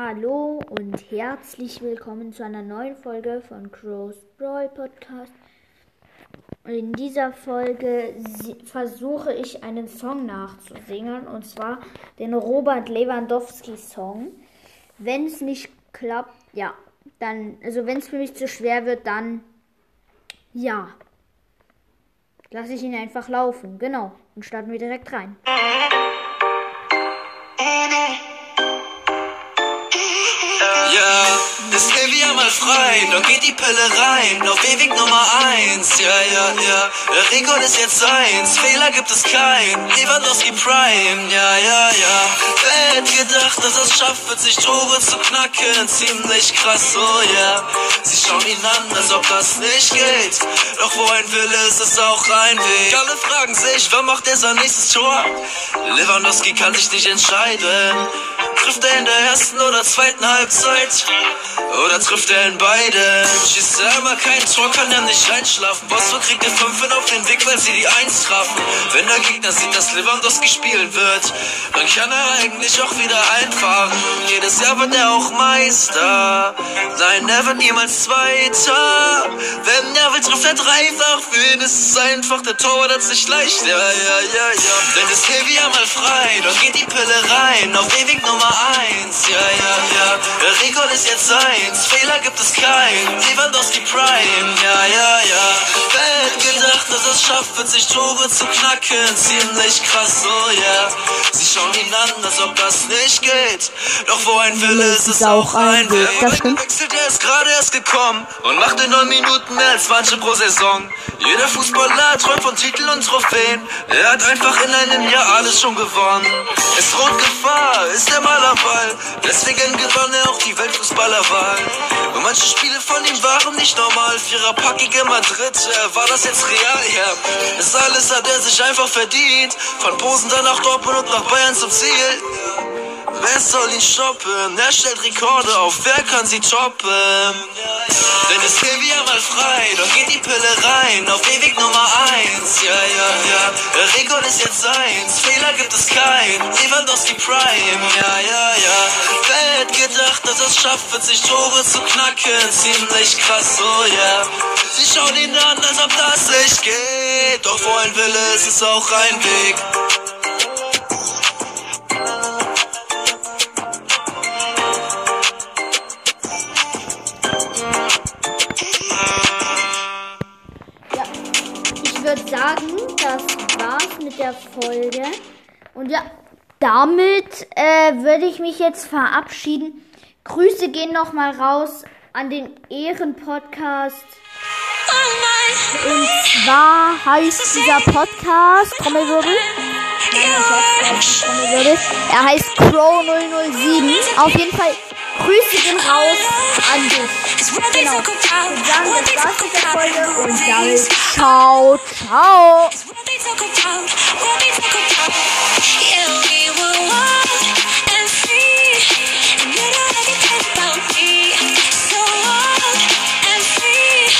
Hallo und herzlich willkommen zu einer neuen Folge von Crow's Brawl Podcast. In dieser Folge versuche ich einen Song nachzusingen und zwar den Robert Lewandowski Song. Wenn es nicht klappt, ja, dann, also wenn es für mich zu schwer wird, dann ja, lasse ich ihn einfach laufen. Genau, und starten wir direkt rein. Frei, dann geht die Pille rein, auf ewig Nummer eins. Ja, ja, ja, der Rekord ist jetzt eins, Fehler gibt es kein, Lewandowski Prime. Ja, ja, ja, wer hätte gedacht, dass es schafft, 40 Tore zu knacken, ziemlich krass, oh ja. Yeah. Sie schauen ihn an, als ob das nicht geht, doch wo ein Wille ist, ist auch ein Weg. Alle fragen sich, wer macht er sein nächstes Tor? Lewandowski kann sich nicht entscheiden. Trifft er in der ersten oder zweiten Halbzeit? Oder trifft er in beiden? Schießt er immer kein Tor, kann er nicht einschlafen. Bosco kriegt den 5 auf den Weg, weil sie die 1 trafen. Wenn der Gegner sieht, dass Lewandowski spielen wird, dann kann er eigentlich auch wieder einfahren. Jedes Jahr wird er auch Meister. Nein, er wird niemals Zweiter. Trifft er dreifach. Für ihn ist es einfach, der Torwart hat sich leicht. Ja, ja, ja, ja. Denn ist Heavy einmal frei, doch geht die Pille rein. Auf ewig Nummer 1. Ja, ja, ja. Der Rekord ist jetzt eins. Fehler gibt es keinen. Lewandowski Prime. Ja, ja, ja. Schafft, 40 Tore zu knacken? Ziemlich krass, oh. Yeah. Sie schauen ihn an, als ob das nicht geht. Doch wo ein Wille ist, ist auch ein Weg. Das stimmt. Wechselt, er ist gerade erst gekommen und macht in neun Minuten mehr als manche pro Saison. Jeder Fußballer träumt von Titeln und Trophäen. Er hat einfach in einem Jahr alles schon gewonnen. Es droht Gefahr, ist er mal am Ball. Deswegen gewann er auch die Weltfußballerwahl. Und manche Spiele von ihm waren nicht normal. Viererpackige Madrid, äh, war das jetzt real? Ja, das alles hat er sich einfach verdient. Von Posen dann nach Dortmund und nach Bayern zum Ziel. Wer soll ihn stoppen? Er stellt Rekorde auf, wer kann sie toppen? Denn geht wieder mal frei, doch geht die Pille rein, auf ewig Nummer eins. Ja, ja, ja, der Rekord ist jetzt eins, Fehler gibt es keinen, Lewandowski Prime. Ja, ja, ja, wer hätte gedacht, dass es schafft, 40 Tore zu knacken? Ziemlich krass, oh ja. Yeah. Sie schauen ihn an, als ob das nicht geht, doch wo ein Wille ist, ist auch ein Weg. würde sagen, das war's mit der Folge. Und ja, damit äh, würde ich mich jetzt verabschieden. Grüße gehen nochmal raus an den Ehrenpodcast. Und zwar heißt dieser Podcast Trommelwirbel. Trommelwirbel. Er heißt Crow 007. Auf jeden Fall Grüße gehen raus an dich. Genau. Und sagen, das war's mit der Folge und damit ciao, ciao.